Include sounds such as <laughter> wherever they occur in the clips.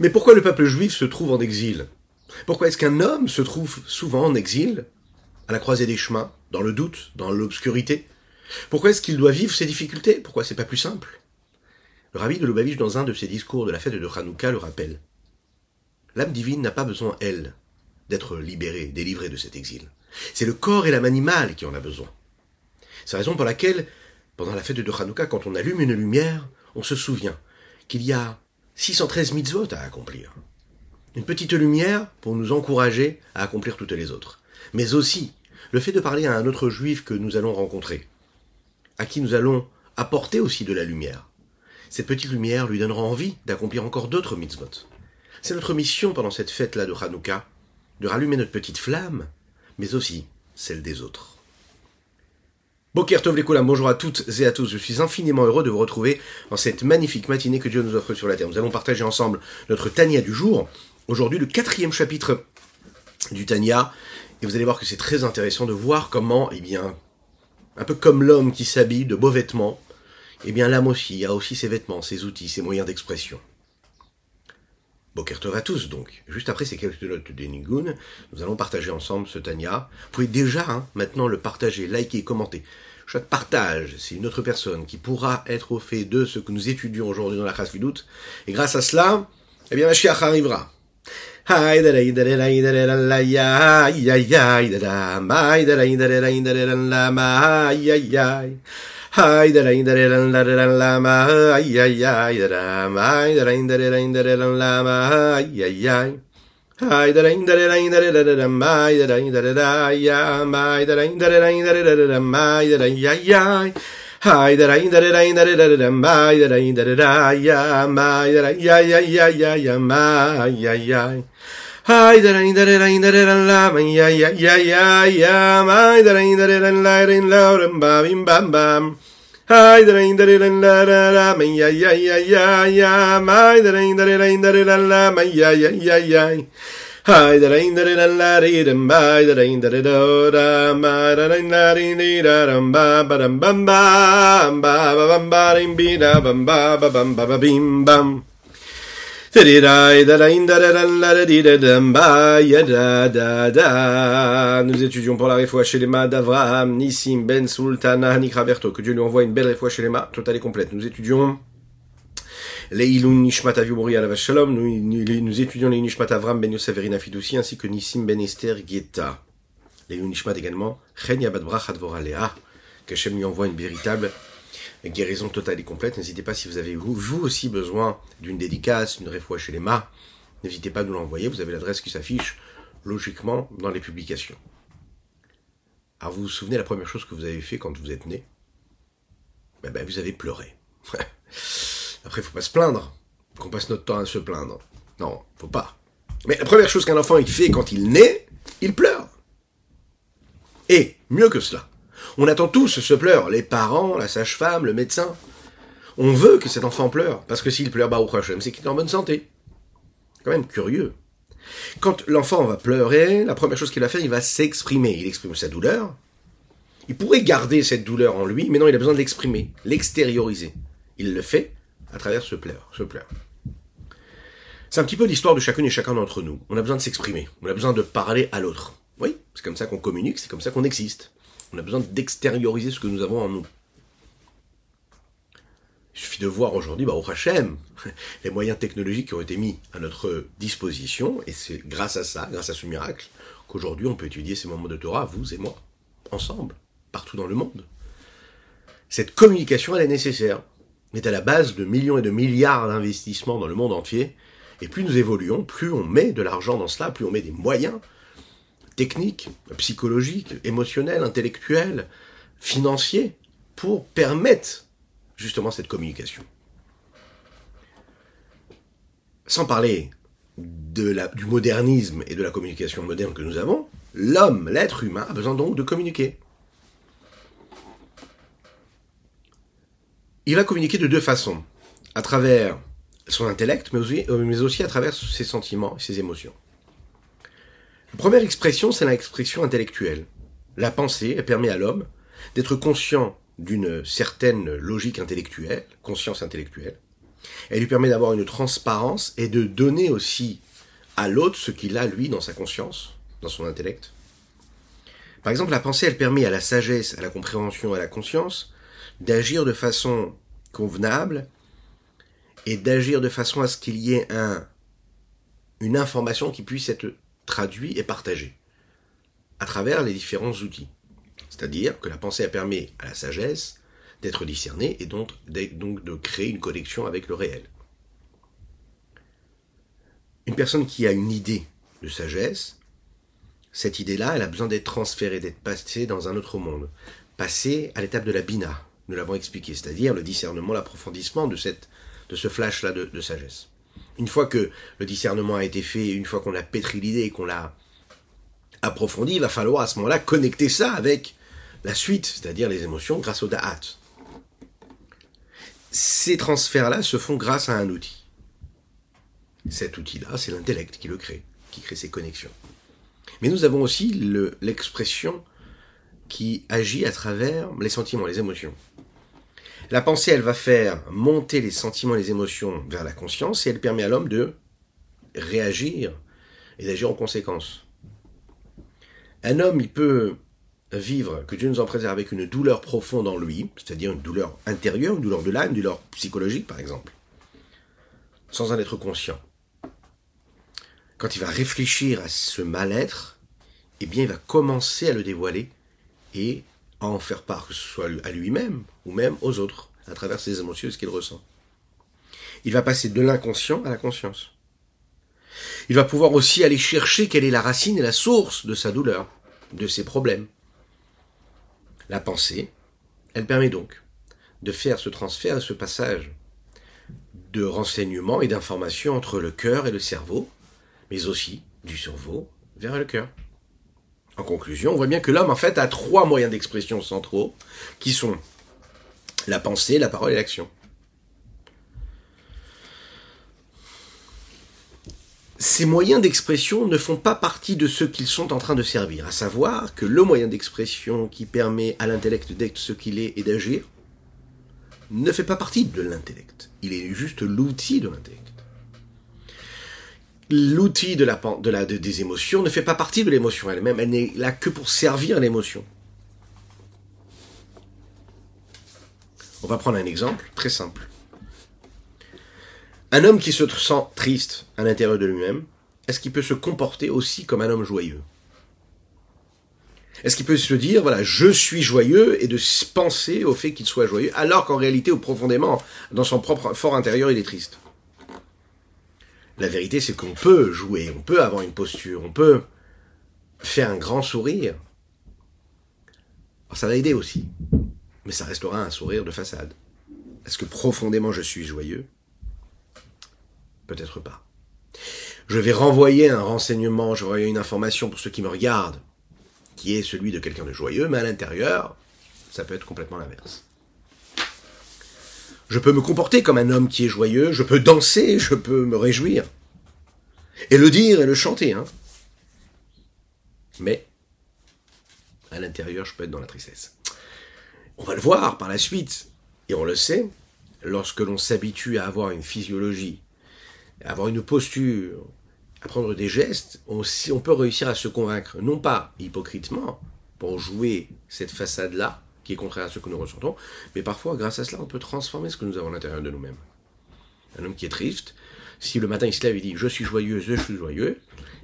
Mais pourquoi le peuple juif se trouve en exil? Pourquoi est-ce qu'un homme se trouve souvent en exil, à la croisée des chemins, dans le doute, dans l'obscurité? Pourquoi est-ce qu'il doit vivre ces difficultés? Pourquoi c'est pas plus simple? Le rabbi de Lubavitch, dans un de ses discours de la fête de Hanouka, le rappelle. L'âme divine n'a pas besoin, elle, d'être libérée, délivrée de cet exil. C'est le corps et l'âme animale qui en a besoin. C'est la raison pour laquelle, pendant la fête de Hanouka, quand on allume une lumière, on se souvient qu'il y a 613 mitzvot à accomplir. Une petite lumière pour nous encourager à accomplir toutes les autres. Mais aussi le fait de parler à un autre juif que nous allons rencontrer, à qui nous allons apporter aussi de la lumière. Cette petite lumière lui donnera envie d'accomplir encore d'autres mitzvot. C'est notre mission pendant cette fête-là de Hanouka, de rallumer notre petite flamme, mais aussi celle des autres. Boker Tov bonjour à toutes et à tous. Je suis infiniment heureux de vous retrouver dans cette magnifique matinée que Dieu nous offre sur la terre. Nous allons partager ensemble notre Tania du jour. Aujourd'hui, le quatrième chapitre du Tania. Et vous allez voir que c'est très intéressant de voir comment, eh bien, un peu comme l'homme qui s'habille de beaux vêtements, eh bien, l'âme aussi a aussi ses vêtements, ses outils, ses moyens d'expression. Boker Tov à tous, donc. Juste après ces quelques notes des Nigun, nous allons partager ensemble ce Tania. Vous pouvez déjà hein, maintenant le partager, liker, commenter. Chaque partage, c'est une autre personne qui pourra être au fait de ce que nous étudions aujourd'hui dans la classe doute. Et grâce à cela, eh bien, Mashiach arrivera. hay der in der lan la la la ma ay ay ay der ma hay der in der in der lan la ma ay ay ay hay der in der in der la la ma hay der in der la ya ma der in der in der la la ma der ay ay ay hay der in der in der la la ma der in der la ya ma der ay ay ay ay ma ay ay ay Ay, darain, darain, darain, la, man, ya, ya, ya, ya, ya, ay, darain, darain, la, rain, la, ram, bam, bam, da Ay, darain, darain, la, la, la, man, ya, ya, ya, ya, ya, da darain, darain, darain, la, man, ya, ya, ya, ya. Hi da rain da da la dee da by da rain da da do da ma da rain da dee dee da dum ba ba dum bum ba ba ba bum ba dee dee da bum ba ba bum ba ba bim bum. Nous étudions pour la réfoua chez les d'Avraham, Nissim, Ben, Sultana, Nikraberto. Que Dieu lui envoie une belle réfoua chez les totale et complète. Nous étudions les Ilun Nishmat Aviumori Shalom. Nous, étudions les Nishmat Avram Ben Yosef Verina ainsi que Nissim Ben Esther Geta. Les Ilun Nishmat également. Chen Yabad Advoralea. Qu'Hachem lui envoie une véritable guérison totale et complète. N'hésitez pas si vous avez vous, aussi besoin d'une dédicace, d'une réfoua chez les mâts, n'hésitez pas à nous l'envoyer. Vous avez l'adresse qui s'affiche logiquement dans les publications. Alors vous vous souvenez la première chose que vous avez fait quand vous êtes né? Ben, ben, vous avez pleuré. <laughs> Après, il faut pas se plaindre qu'on passe notre temps à se plaindre. Non, faut pas. Mais la première chose qu'un enfant fait quand il naît, il pleure. Et mieux que cela, on attend tous ce pleur, les parents, la sage-femme, le médecin. On veut que cet enfant pleure, parce que s'il pleure, Baruch Hashem, c'est qu'il est en bonne santé. Quand même curieux. Quand l'enfant va pleurer, la première chose qu'il va faire, il va s'exprimer. Il exprime sa douleur. Il pourrait garder cette douleur en lui, mais non, il a besoin de l'exprimer, l'extérioriser. Il le fait à travers ce pleur. Ce pleur. C'est un petit peu l'histoire de chacune et chacun d'entre nous. On a besoin de s'exprimer. On a besoin de parler à l'autre. Oui, c'est comme ça qu'on communique, c'est comme ça qu'on existe. On a besoin d'extérioriser ce que nous avons en nous. Il suffit de voir aujourd'hui, bah, au Hachem, <laughs> les moyens technologiques qui ont été mis à notre disposition, et c'est grâce à ça, grâce à ce miracle, qu'aujourd'hui on peut étudier ces moments de Torah, vous et moi, ensemble, partout dans le monde. Cette communication, elle est nécessaire. Est à la base de millions et de milliards d'investissements dans le monde entier, et plus nous évoluons, plus on met de l'argent dans cela, plus on met des moyens, techniques, psychologiques, émotionnels, intellectuels, financiers, pour permettre justement cette communication. Sans parler du modernisme et de la communication moderne que nous avons, l'homme, l'être humain, a besoin donc de communiquer. Il va communiquer de deux façons. À travers son intellect, mais aussi, mais aussi à travers ses sentiments et ses émotions. Première expression, c'est l'expression intellectuelle. La pensée, elle permet à l'homme d'être conscient d'une certaine logique intellectuelle, conscience intellectuelle, Elle lui permet d'avoir une transparence et de donner aussi à l'autre ce qu'il a, lui, dans sa conscience, dans son intellect. Par exemple, la pensée, elle permet à la sagesse, à la compréhension, à la conscience d'agir de façon convenable et d'agir de façon à ce qu'il y ait un, une information qui puisse être traduite et partagée à travers les différents outils. C'est-à-dire que la pensée permet à la sagesse d'être discernée et donc, de créer une connexion avec le réel. Une personne qui a une idée de sagesse, cette idée-là, elle a besoin d'être transférée, d'être passée dans un autre monde, passée à l'étape de la bina, nous l'avons expliqué, c'est-à-dire le discernement, l'approfondissement de, ce flash-là de sagesse. Une fois que le discernement a été fait, une fois qu'on a pétri l'idée et qu'on l'a approfondi, il va falloir à ce moment-là connecter ça avec la suite, c'est-à-dire les émotions grâce au da'at. Ces transferts-là se font grâce à un outil. Cet outil-là, c'est l'intellect qui le crée, qui crée ces connexions. Mais nous avons aussi l'expression qui agit à travers les sentiments, les émotions. La pensée, elle va faire monter les sentiments, les émotions vers la conscience et elle permet à l'homme de réagir et d'agir en conséquence. Un homme, il peut vivre, que Dieu nous en préserve, avec une douleur profonde en lui, c'est-à-dire une douleur intérieure, une douleur de l'âme, une douleur psychologique par exemple, sans en être conscient. Quand il va réfléchir à ce mal-être, eh bien il va commencer à le dévoiler et en faire part, que ce soit à lui-même ou même aux autres, à travers ses émotions et ce qu'il ressent. Il va passer de l'inconscient à la conscience. Il va pouvoir aussi aller chercher quelle est la racine et la source de sa douleur, de ses problèmes. La pensée, elle permet donc de faire ce transfert et ce passage de renseignements et d'informations entre le cœur et le cerveau, mais aussi du cerveau vers le cœur. En conclusion, on voit bien que l'homme, en fait, a trois moyens d'expression centraux, qui sont la pensée, la parole et l'action. Ces moyens d'expression ne font pas partie de ce qu'ils sont en train de servir, à savoir que le moyen d'expression qui permet à l'intellect d'être ce qu'il est et d'agir ne fait pas partie de l'intellect. Il est juste l'outil de l'intellect l'outil de la, de la, des émotions ne fait pas partie de l'émotion elle-même, elle n'est là que pour servir l'émotion. On va prendre un exemple très simple. Un homme qui se sent triste à l'intérieur de lui-même, est-ce qu'il peut se comporter aussi comme un homme joyeux? Est-ce qu'il peut se dire, voilà, je suis joyeux et de penser au fait qu'il soit joyeux, alors qu'en réalité, ou profondément, dans son propre fort intérieur, il est triste? La vérité, c'est qu'on peut jouer, on peut avoir une posture, on peut faire un grand sourire. Alors ça va aider aussi, mais ça restera un sourire de façade. Est-ce que profondément je suis joyeux? Peut-être pas. Je vais renvoyer un renseignement, je vais renvoyer une information pour ceux qui me regardent, qui est celui de quelqu'un de joyeux, mais à l'intérieur, ça peut être complètement l'inverse. Je peux me comporter comme un homme qui est joyeux, je peux danser, je peux me réjouir. Et le dire et le chanter. Hein. Mais, à l'intérieur, je peux être dans la tristesse. On va le voir par la suite, et on le sait, lorsque l'on s'habitue à avoir une physiologie, à avoir une posture, à prendre des gestes, on, on peut réussir à se convaincre, non pas hypocritement, pour jouer cette façade-là, qui est contraire à ce que nous ressentons, mais parfois, grâce à cela, on peut transformer ce que nous avons à l'intérieur de nous-mêmes. Un homme qui est triste, si le matin il se lève et dit je suis joyeux, je suis joyeux,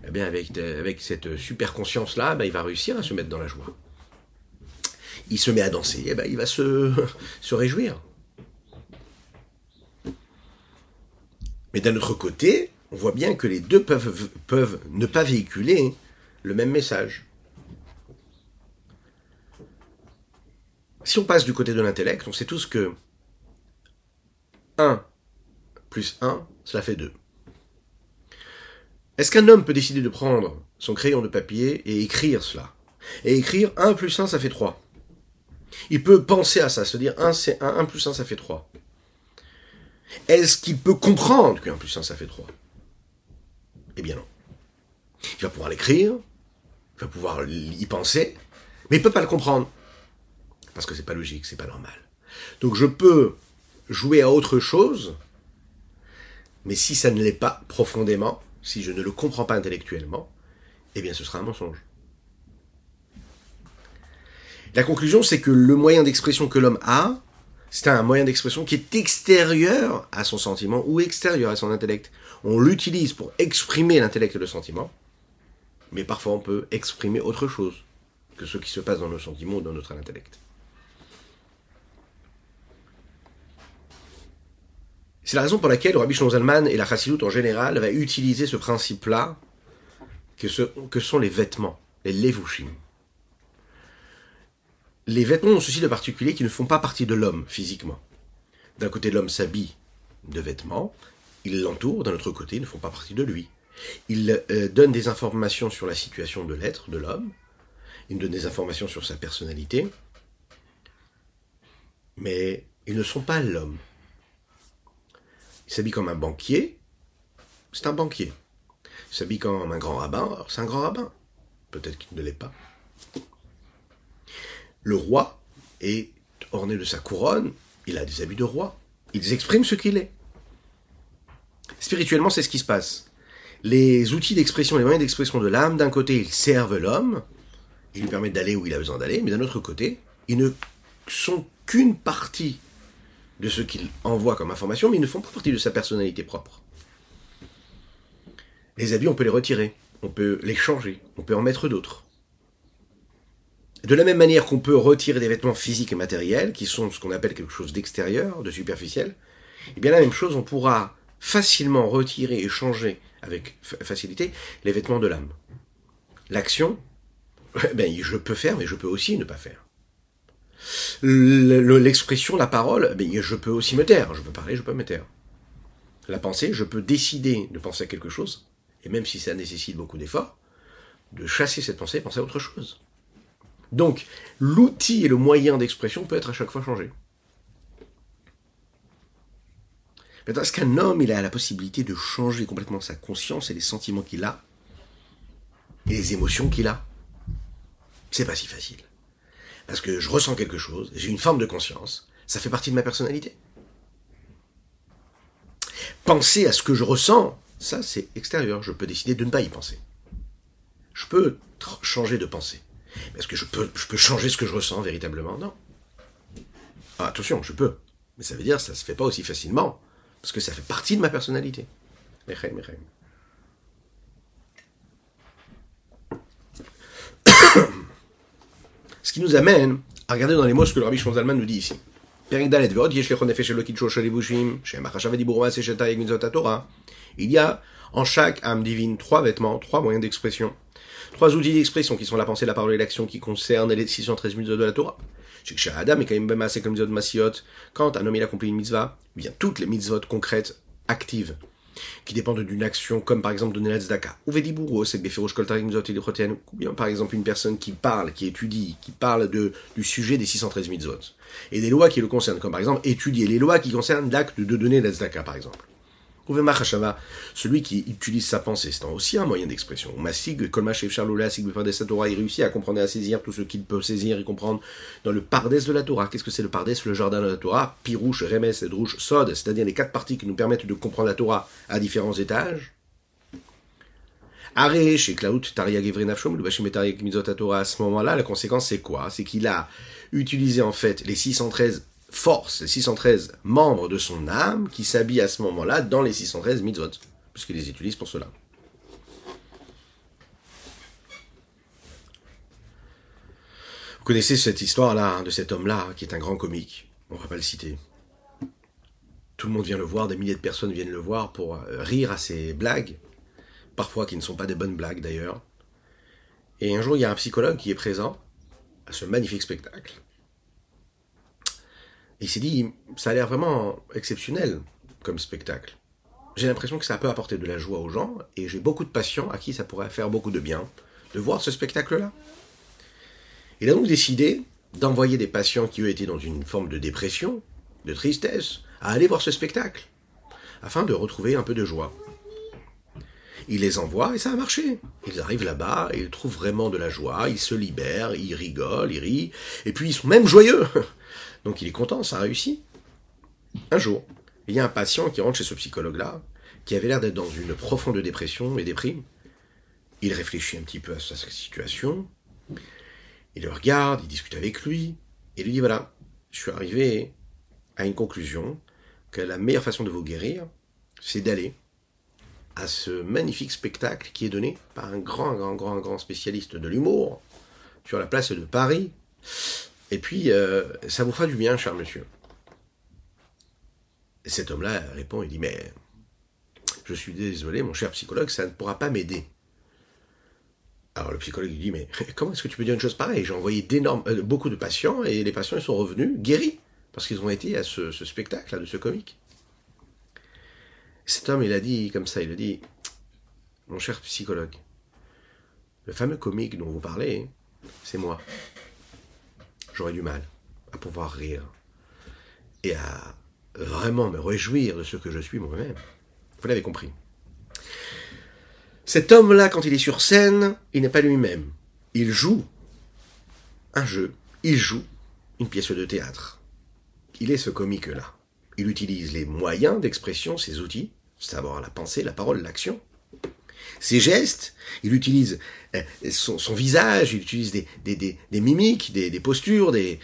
eh bien avec, avec cette super conscience-là, ben, il va réussir à se mettre dans la joie. Il se met à danser, eh ben, il va se, <laughs> réjouir. Mais d'un autre côté, on voit bien que les deux peuvent ne pas véhiculer le même message. Si on passe du côté de l'intellect, on sait tous que 1 plus 1, cela fait 2. Est-ce qu'un homme peut décider de prendre son crayon de papier et écrire cela? Et écrire 1 plus 1, ça fait 3. Il peut penser à ça, se dire 1 c'est 1, 1 plus 1 ça fait 3. Est-ce qu'il peut comprendre que 1 plus 1 ça fait 3 Eh bien non. Il va pouvoir l'écrire, il va pouvoir y penser, mais il ne peut pas le comprendre. Parce que c'est pas logique, c'est pas normal. Donc je peux jouer à autre chose Mais si ça ne l'est pas profondément, si je ne le comprends pas intellectuellement, eh bien ce sera un mensonge. La conclusion, c'est que le moyen d'expression que l'homme a, c'est un moyen d'expression qui est extérieur à son sentiment ou extérieur à son intellect. On l'utilise pour exprimer l'intellect et le sentiment, mais parfois on peut exprimer autre chose que ce qui se passe dans nos sentiments ou dans notre intellect. C'est la raison pour laquelle Rabbi Shlomo et la Chassidut en général va utiliser ce principe-là que, que sont les vêtements, les levushim. Les vêtements ont ceci de particulier qui ne font pas partie de l'homme physiquement. D'un côté, l'homme s'habille de vêtements, il l'entoure, d'un autre côté, ils ne font pas partie de lui. Il euh, donne des informations sur la situation de l'être, de l'homme, il donne des informations sur sa personnalité, mais ils ne sont pas l'homme. Il s'habille comme un banquier, c'est un banquier. Il s'habille comme un grand rabbin, c'est un grand rabbin. Peut-être qu'il ne l'est pas. Le roi est orné de sa couronne, il a des habits de roi. Il exprime ce qu'il est. Spirituellement, c'est ce qui se passe. Les outils d'expression, les moyens d'expression de l'âme, d'un côté, ils servent l'homme, ils lui permettent d'aller où il a besoin d'aller, mais d'un autre côté, ils ne sont qu'une partie de ce qu'il envoie comme information, mais ils ne font pas partie de sa personnalité propre. Les habits, on peut les retirer, on peut les changer, on peut en mettre d'autres. De la même manière qu'on peut retirer des vêtements physiques et matériels, qui sont ce qu'on appelle quelque chose d'extérieur, de superficiel, eh bien la même chose, on pourra facilement retirer et changer avec facilité les vêtements de l'âme. L'action, <laughs> ben, je peux faire, mais je peux aussi ne pas faire. L'expression, la parole, ben, je peux aussi me taire. Je peux parler, je peux me taire. La pensée, je peux décider de penser à quelque chose, et même si ça nécessite beaucoup d'efforts, de chasser cette pensée et penser à autre chose. Donc, l'outil et le moyen d'expression peut être à chaque fois changé. Maintenant, est-ce qu'un homme, il a la possibilité de changer complètement sa conscience et les sentiments qu'il a et les émotions qu'il a C'est pas si facile. Parce que je ressens quelque chose, j'ai une forme de conscience, ça fait partie de ma personnalité. Penser à ce que je ressens, ça c'est extérieur, je peux décider de ne pas y penser. Je peux changer de pensée. Est-ce que je peux, je peux changer ce que je ressens véritablement? Non. Ah, attention, je peux. Mais ça veut dire que ça ne se fait pas aussi facilement. Parce que ça fait partie de ma personnalité. Ce qui nous amène à regarder dans les mots ce que le Rabbi Shonzalman nous dit ici. Il y a en chaque âme divine trois vêtements, trois moyens d'expression, trois outils d'expression qui sont la pensée, la parole et l'action qui concernent les 613 mitzvot de la Torah. Quand un homme il accomplit une mitzvah, eh bien toutes les mitzvot concrètes, actives, qui dépendent d'une action, comme par exemple donner la tzedaka. Ou bien par exemple une personne qui parle, qui étudie, qui parle du sujet des 613 mitzvot. Et des lois qui le concernent, comme par exemple étudier les lois qui concernent l'acte de donner la par exemple celui qui utilise sa pensée, c'est aussi un moyen d'expression. Masig, Kolmash de Torah, il réussit à comprendre et à saisir tout ce qu'il peut saisir et comprendre dans le pardès de la Torah. Qu'est-ce que c'est le pardès Le jardin de la Torah, Pirouche, Remes, Edrouche, Sod, c'est-à-dire les quatre parties qui nous permettent de comprendre la Torah à différents étages. Aré, chez Klaut, Taria Gevrenafshom, le Bashim Mizot Torah, à ce moment-là, la conséquence c'est quoi? C'est qu'il a utilisé en fait les 613 force, les 613 membres de son âme qui s'habillent à ce moment-là dans les 613 mitzvot, puisqu'il les utilise pour cela. Vous connaissez cette histoire-là, hein, de cet homme-là, qui est un grand comique. On ne va pas le citer. Tout le monde vient le voir, des milliers de personnes viennent le voir pour euh, rire à ses blagues, parfois qui ne sont pas des bonnes blagues d'ailleurs. Et un jour, il y a un psychologue qui est présent à ce magnifique spectacle il s'est dit, ça a l'air vraiment exceptionnel comme spectacle. J'ai l'impression que ça peut apporter de la joie aux gens, et j'ai beaucoup de patients à qui ça pourrait faire beaucoup de bien de voir ce spectacle-là. Il a donc décidé d'envoyer des patients qui, eux, étaient dans une forme de dépression, de tristesse, à aller voir ce spectacle, afin de retrouver un peu de joie. Il les envoie et ça a marché. Ils arrivent là-bas et ils trouvent vraiment de la joie, ils se libèrent, ils rigolent, ils rient, et puis ils sont même joyeux. Donc il est content, ça a réussi. Un jour, il y a un patient qui rentre chez ce psychologue-là, qui avait l'air d'être dans une profonde dépression et déprime. Il réfléchit un petit peu à sa situation. Il le regarde, il discute avec lui, et lui dit voilà, je suis arrivé à une conclusion que la meilleure façon de vous guérir, c'est d'aller à ce magnifique spectacle qui est donné par un grand, grand, grand, grand spécialiste de l'humour sur la place de Paris. Et puis, euh, ça vous fera du bien, cher monsieur. Et cet homme-là répond, il dit, mais je suis désolé, mon cher psychologue, ça ne pourra pas m'aider. Alors le psychologue lui dit, mais <laughs> comment est-ce que tu peux dire une chose pareille? J'ai envoyé d'énormes, euh, beaucoup de patients et les patients sont revenus guéris parce qu'ils ont été à ce, spectacle, de ce comique. Cet homme, il a dit comme ça, il a dit, mon cher psychologue, le fameux comique dont vous parlez, c'est moi. J'aurais du mal à pouvoir rire et à vraiment me réjouir de ce que je suis moi-même. Vous l'avez compris. Cet homme-là, quand il est sur scène, il n'est pas lui-même. Il joue un jeu, il joue une pièce de théâtre. Il est ce comique-là. Il utilise les moyens d'expression, ses outils, savoir la pensée, la parole, l'action. Ses gestes, il utilise euh, son, visage, il utilise des, des, mimiques, des, postures, des,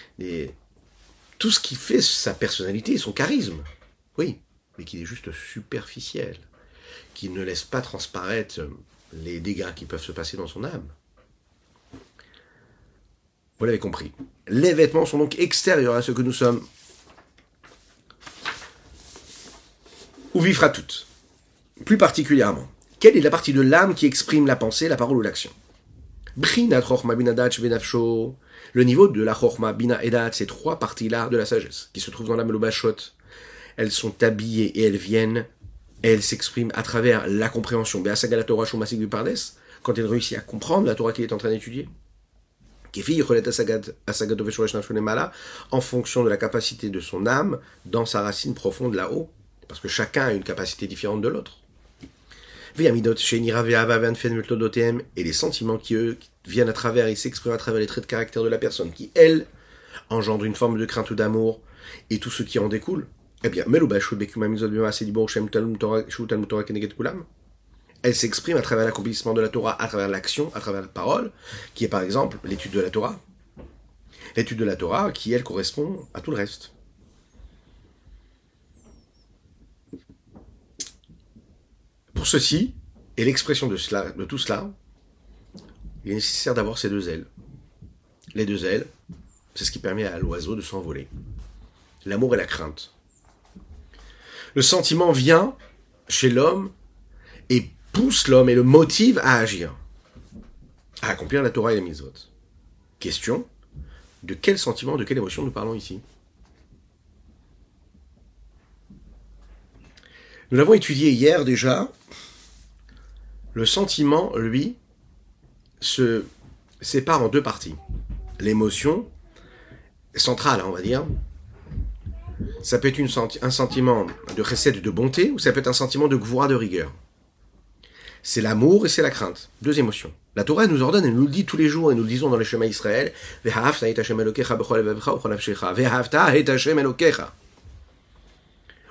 tout ce qui fait sa personnalité, son charisme. Oui, mais qui est juste superficiel, qui ne laisse pas transparaître les dégâts qui peuvent se passer dans son âme. Vous l'avez compris. Les vêtements sont donc extérieurs à ce que nous sommes. Ou vivra toutes. Plus particulièrement, quelle est la partie de l'âme qui exprime la pensée, la parole ou l'action le niveau de la Chorma, Bina Edat, ces trois parties-là de la sagesse, qui se trouvent dans la Melobashot, elles sont habillées et elles viennent, et elles s'expriment à travers la compréhension. la Torah quand elle réussit à comprendre la Torah qu'il est en train d'étudier. En fonction de la capacité de son âme dans sa racine profonde là-haut. Parce que chacun a une capacité différente de l'autre. Et les sentiments qui, eux, viennent à travers et s'expriment à travers les traits de caractère de la personne, qui, elle, engendre une forme de crainte ou d'amour, et tout ce qui en découle, eh bien, elle s'exprime à travers l'accomplissement de la Torah, à travers l'action, à travers la parole, qui est par exemple l'étude de la Torah. L'étude de la Torah qui, elle, correspond à tout le reste. Pour ceci, et l'expression de, tout cela, il est nécessaire d'avoir ces deux ailes. Les deux ailes, c'est ce qui permet à l'oiseau de s'envoler. L'amour et la crainte. Le sentiment vient chez l'homme et pousse l'homme et le motive à agir, à accomplir la Torah et les mitzvot. Question de quel sentiment, de quelle émotion nous parlons ici? Nous l'avons étudié hier déjà. Le sentiment, lui, se sépare en deux parties. L'émotion centrale, on va dire. Ça peut être un sentiment de recette de bonté ou ça peut être un sentiment de gvoura de rigueur. C'est l'amour et c'est la crainte. Deux émotions. La Torah nous ordonne, elle nous le dit tous les jours, et nous le disons dans le chemin Israël,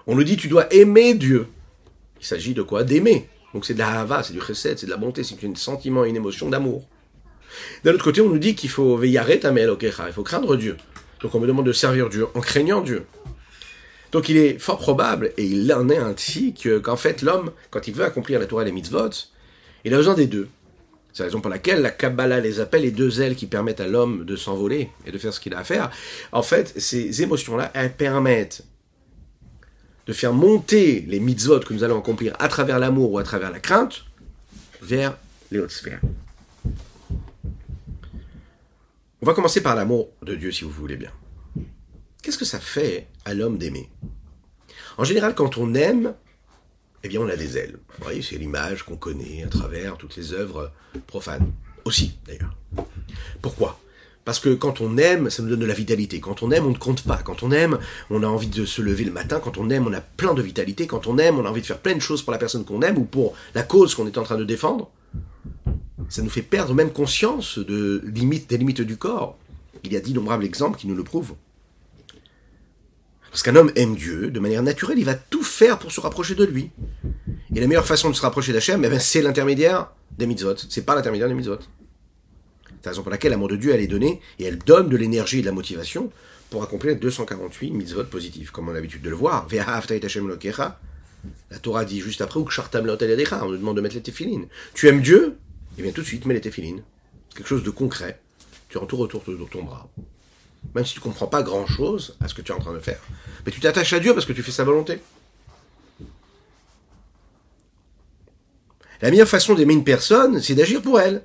on nous dit tu dois aimer Dieu. Il s'agit de quoi? D'aimer. Donc c'est de la hava, c'est du chesed, c'est de la bonté, c'est un sentiment, une émotion d'amour. D'un autre côté, on nous dit qu'il faut veillare il faut craindre Dieu. Donc on me demande de servir Dieu en craignant Dieu. Donc il est fort probable, et il en est ainsi, qu'en fait l'homme, quand il veut accomplir la Torah et les mitzvot, il a besoin des deux. C'est la raison pour laquelle la Kabbalah les appelle les deux ailes qui permettent à l'homme de s'envoler et de faire ce qu'il a à faire. En fait, ces émotions-là, elles permettent de faire monter les mitzvot que nous allons accomplir à travers l'amour ou à travers la crainte vers les hautes sphères. On va commencer par l'amour de Dieu, si vous voulez bien. Qu'est-ce que ça fait à l'homme d'aimer? En général, quand on aime, eh bien, on a des ailes. Vous voyez, c'est l'image qu'on connaît à travers toutes les œuvres profanes. Aussi, d'ailleurs. Pourquoi? Parce que quand on aime, ça nous donne de la vitalité. Quand on aime, on ne compte pas. Quand on aime, on a envie de se lever le matin. Quand on aime, on a plein de vitalité. Quand on aime, on a envie de faire plein de choses pour la personne qu'on aime ou pour la cause qu'on est en train de défendre. Ça nous fait perdre même conscience de limites, des limites du corps. Il y a d'innombrables exemples qui nous le prouvent. Parce qu'un homme aime Dieu, de manière naturelle, il va tout faire pour se rapprocher de lui. Et la meilleure façon de se rapprocher d'Hachem, eh ben, c'est l'intermédiaire des mitzvot. C'est pas l'intermédiaire des mitzvot. C'est la raison pour laquelle l'amour de Dieu, elle est donnée, et elle donne de l'énergie et de la motivation pour accomplir les 248 mitzvot positifs, comme on a l'habitude de le voir. La Torah dit juste après, on nous demande de mettre les téphilines. Tu aimes Dieu? Eh bien tout de suite, mets les téphilines. Quelque chose de concret. Tu entoures autour de ton bras. Même si tu ne comprends pas grand-chose à ce que tu es en train de faire. Mais tu t'attaches à Dieu parce que tu fais sa volonté. La meilleure façon d'aimer une personne, c'est d'agir pour elle.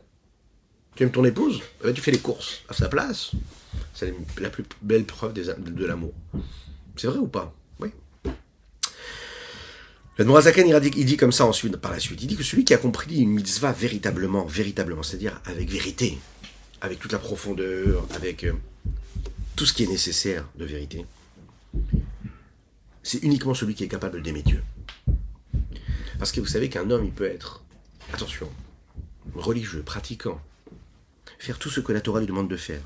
Tu aimes ton épouse eh ben, Tu fais les courses à sa place. C'est la plus belle preuve de l'amour. C'est vrai ou pas? Oui. Le Nourazakan, il dit comme ça ensuite, par la suite. Il dit que celui qui a compris une mitzvah véritablement, véritablement, c'est-à-dire avec vérité, avec toute la profondeur, avec euh, tout ce qui est nécessaire de vérité, c'est uniquement celui qui est capable d'aimer Dieu. Parce que vous savez qu'un homme, il peut être, attention, religieux, pratiquant, faire tout ce que la Torah lui demande de faire,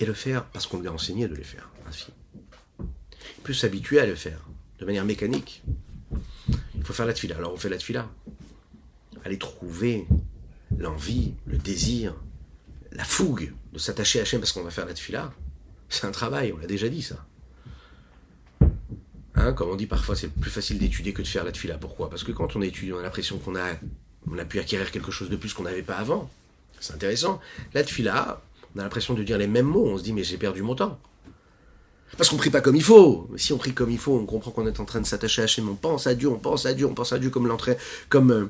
et le faire parce qu'on lui a enseigné de le faire ainsi. Il peut s'habituer à le faire de manière mécanique. Il faut faire la tfila. Alors on fait la tfila. Aller trouver l'envie, le désir, la fougue de s'attacher à Hachem parce qu'on va faire la tfila, c'est un travail, on l'a déjà dit ça. Hein, comme on dit parfois, c'est plus facile d'étudier que de faire la tfila. Pourquoi? Parce que quand on étudie, on a l'impression qu'on a, on a pu acquérir quelque chose de plus qu'on n'avait pas avant. C'est intéressant. La tfila, on a l'impression de dire les mêmes mots, on se dit mais j'ai perdu mon temps. Parce qu'on prie pas comme il faut. Si on prie comme il faut, on comprend qu'on est en train de s'attacher à Hachem, on pense à Dieu, on pense à Dieu, on pense à Dieu comme l'entrée, comme euh,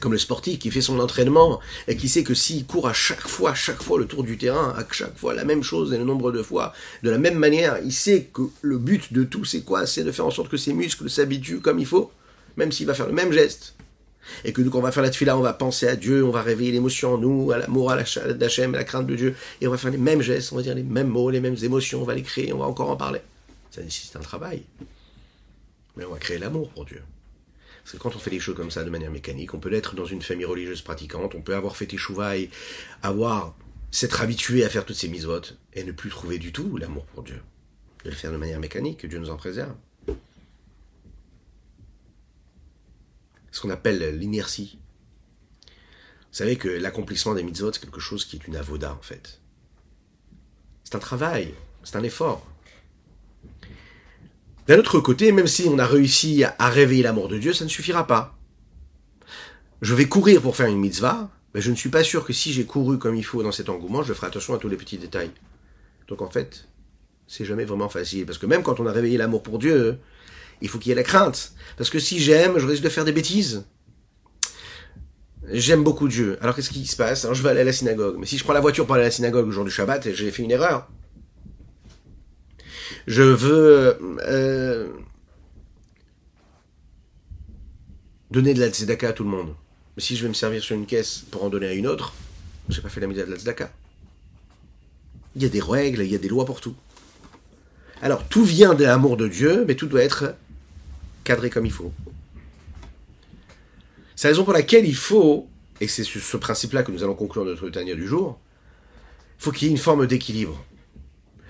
comme le sportif qui fait son entraînement et qui sait que s'il court à chaque fois, chaque fois le tour du terrain, à chaque fois la même chose et le nombre de fois, de la même manière, il sait que le but de tout, c'est quoi? C'est de faire en sorte que ses muscles s'habituent comme il faut, même s'il va faire le même geste. Et que nous, quand on va faire la tefila, on va penser à Dieu, on va réveiller l'émotion en nous, à l'amour, à d'Hachem, à la crainte de Dieu, et on va faire les mêmes gestes, on va dire les mêmes mots, les mêmes émotions, on va les créer, on va encore en parler. Ça nécessite un travail. Mais on va créer l'amour pour Dieu. Parce que quand on fait les choses comme ça de manière mécanique, on peut être dans une famille religieuse pratiquante, on peut avoir fait échouva et avoir, s'être habitué à faire toutes ces mises-votes et ne plus trouver du tout l'amour pour Dieu. De le faire de manière mécanique, que Dieu nous en préserve. Ce qu'on appelle l'inertie. Vous savez que l'accomplissement des mitzvot, c'est quelque chose qui est une avoda, en fait. C'est un travail, c'est un effort. D'un autre côté, même si on a réussi à réveiller l'amour de Dieu, ça ne suffira pas. Je vais courir pour faire une mitzvah, mais je ne suis pas sûr que si j'ai couru comme il faut dans cet engouement, je ferai attention à tous les petits détails. Donc en fait, c'est jamais vraiment facile. Parce que même quand on a réveillé l'amour pour Dieu, il faut qu'il y ait la crainte. Parce que si j'aime, je risque de faire des bêtises. J'aime beaucoup Dieu. Alors qu'est-ce qui se passe? Alors je vais aller à la synagogue. Mais si je prends la voiture pour aller à la synagogue le jour du Shabbat, j'ai fait une erreur je veux euh, donner de la tzedaka à tout le monde. Mais si je vais me servir sur une caisse pour en donner à une autre, j'ai pas fait la mise de la tzedaka. Il y a des règles, il y a des lois pour tout. Alors, tout vient de l'amour de Dieu, mais tout doit être cadré comme il faut. C'est la raison pour laquelle il faut, et c'est sur ce principe-là que nous allons conclure notre Tania du jour, il faut qu'il y ait une forme d'équilibre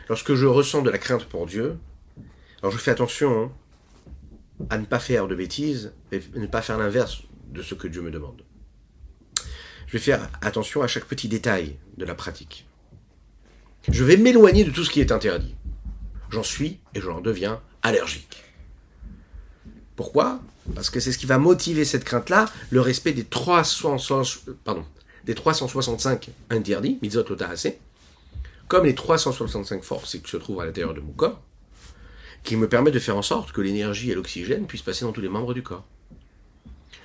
lorsque je ressens de la crainte pour Dieu, alors je fais attention à ne pas faire de bêtises et ne pas faire l'inverse de ce que Dieu me demande. Je vais faire attention à chaque petit détail de la pratique. Je vais m'éloigner de tout ce qui est interdit. J'en suis et j'en deviens allergique. Pourquoi? Parce que c'est ce qui va motiver cette crainte-là, le respect des, 300, pardon, des 365 interdits, mitzvot assez, comme les 365 forces qui se trouvent à l'intérieur de mon corps, qui me permettent de faire en sorte que l'énergie et l'oxygène puissent passer dans tous les membres du corps.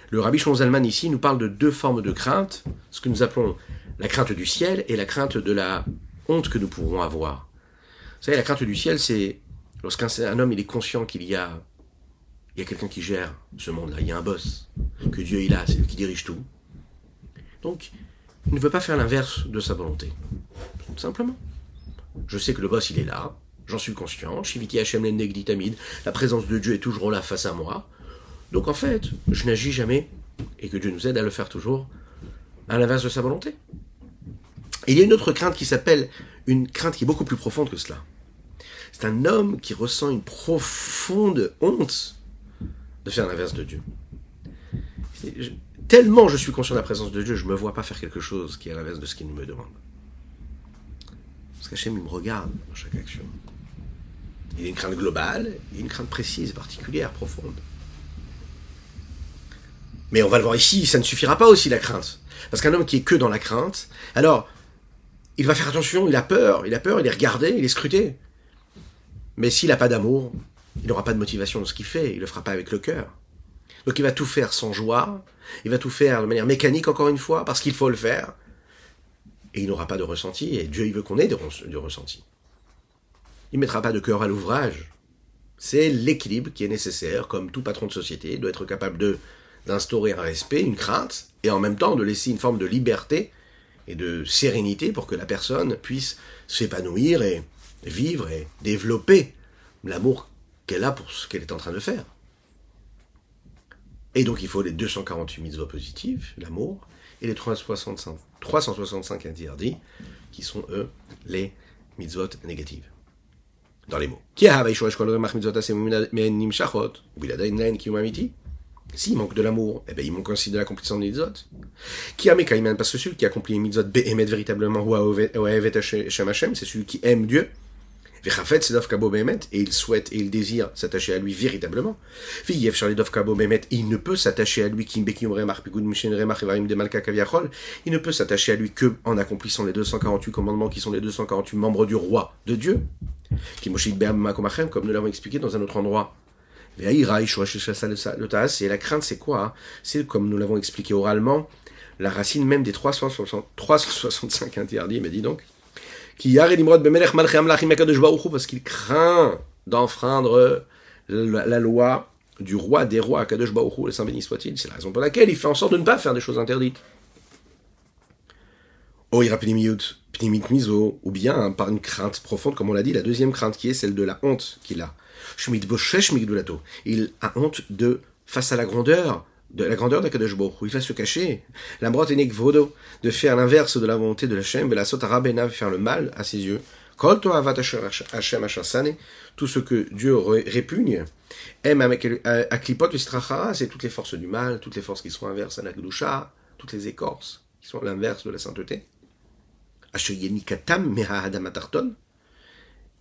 Le rabbi Zalman ici nous parle de deux formes de crainte, ce que nous appelons la crainte du ciel et la crainte de la honte que nous pourrons avoir. Vous savez, la crainte du ciel, c'est lorsqu'un homme il est conscient qu'il y a, il y a quelqu'un qui gère ce monde-là, il y a un boss, que Dieu il a, c'est lui qui dirige tout. Donc, il ne veut pas faire l'inverse de sa volonté. Tout simplement. Je sais que le boss, il est là. J'en suis conscient. Shiviti Hashem Negditamid. La présence de Dieu est toujours là face à moi. Donc en fait, je n'agis jamais. Et que Dieu nous aide à le faire toujours à l'inverse de sa volonté. Il y a une autre crainte qui s'appelle une crainte qui est beaucoup plus profonde que cela. C'est un homme qui ressent une profonde honte de faire l'inverse de Dieu. tellement je suis conscient de la présence de Dieu, je ne me vois pas faire quelque chose qui est à l'inverse de ce qu'il me demande. Parce qu'Hachem, il me regarde dans chaque action. Il a une crainte globale, il a une crainte précise, particulière, profonde. Mais on va le voir ici, ça ne suffira pas aussi la crainte. Parce qu'un homme qui est que dans la crainte, alors, il va faire attention, il a peur, il a peur, il est regardé, il est scruté. Mais s'il n'a pas d'amour, il n'aura pas de motivation dans ce qu'il fait, il ne le fera pas avec le cœur. Donc il va tout faire sans joie, il va tout faire de manière mécanique encore une fois, parce qu'il faut le faire, et il n'aura pas de ressenti, et Dieu il veut qu'on ait du ressenti. Il ne mettra pas de cœur à l'ouvrage. C'est l'équilibre qui est nécessaire, comme tout patron de société doit être capable de d'instaurer un respect, une crainte, et en même temps de laisser une forme de liberté et de sérénité pour que la personne puisse s'épanouir et vivre et développer l'amour qu'elle a pour ce qu'elle est en train de faire. Et donc il faut les 248 mitzvot positifs, l'amour, et les 365, 365 interdits, qui sont eux les mitzvot négatives. Dans les mots. S'il manque de l'amour, eh ben, il manque aussi de l'accomplissement des mitzvot. Qui a parce que celui qui accomplit les mitzvot Behemet véritablement, c'est celui qui aime Dieu. Et il souhaite et il désire s'attacher à lui véritablement. Il ne peut s'attacher à lui il ne peut s'attacher à lui que en accomplissant les 248 commandements qui sont les 248 membres du roi de Dieu. Comme nous l'avons expliqué dans un autre endroit. Et la crainte, c'est quoi? C'est, comme nous l'avons expliqué oralement, la racine même des 365 interdits, mais dis donc. Parce qu'il craint d'enfreindre la loi du roi des rois, Kadosh le Saint béni soit-il. C'est la raison pour laquelle il fait en sorte de ne pas faire des choses interdites. Ou bien par une crainte profonde, comme on l'a dit, la deuxième crainte qui est celle de la honte qu'il a. Il a honte de face à la grandeur de la grandeur d'Akadosh Il va se cacher. La est vodo de faire l'inverse de la volonté de Hachem, la sotara faire le mal à ses yeux. Tout ce que Dieu répugne, Aklipot c'est toutes les forces du mal, toutes les forces qui sont inverses à la toutes les écorces qui sont l'inverse de la sainteté.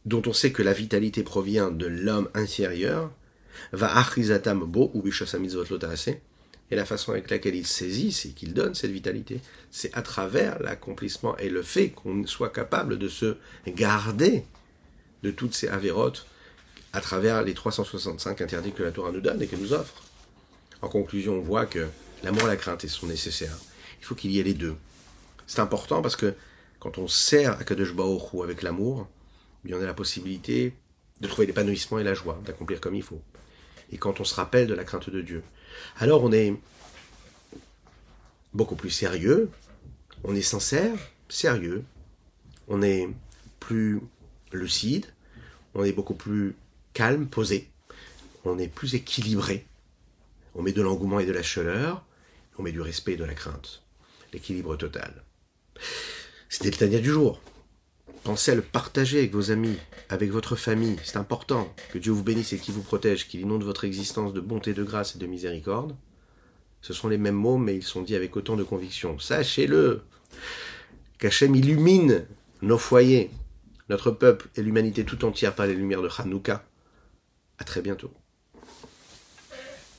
Dont on sait que la vitalité provient de l'homme inférieur, va achizatam bo ou et la façon avec laquelle il saisit, c'est qu'il donne cette vitalité, c'est à travers l'accomplissement et le fait qu'on soit capable de se garder de toutes ces avérotes à travers les 365 interdits que la Torah nous donne et que nous offre. En conclusion, on voit que l'amour et la crainte sont nécessaires. Il faut qu'il y ait les deux. C'est important parce que quand on sert à Kadosh Baruch avec l'amour, en a la possibilité de trouver l'épanouissement et la joie, d'accomplir comme il faut. Et quand on se rappelle de la crainte de Dieu, alors on est beaucoup plus sérieux, on est sincère, sérieux, on est plus lucide, on est beaucoup plus calme, posé, on est plus équilibré, on met de l'engouement et de la chaleur, on met du respect et de la crainte, l'équilibre total. C'était le Tania du jour. Pensez à le partager avec vos amis, avec votre famille. C'est important. Que Dieu vous bénisse et qu'il vous protège, qu'il inonde votre existence de bonté, de grâce et de miséricorde. Ce sont les mêmes mots, mais ils sont dits avec autant de conviction. Sachez-le. Qu'Hachem illumine nos foyers, notre peuple et l'humanité tout entière par les lumières de Hanouka. À très bientôt.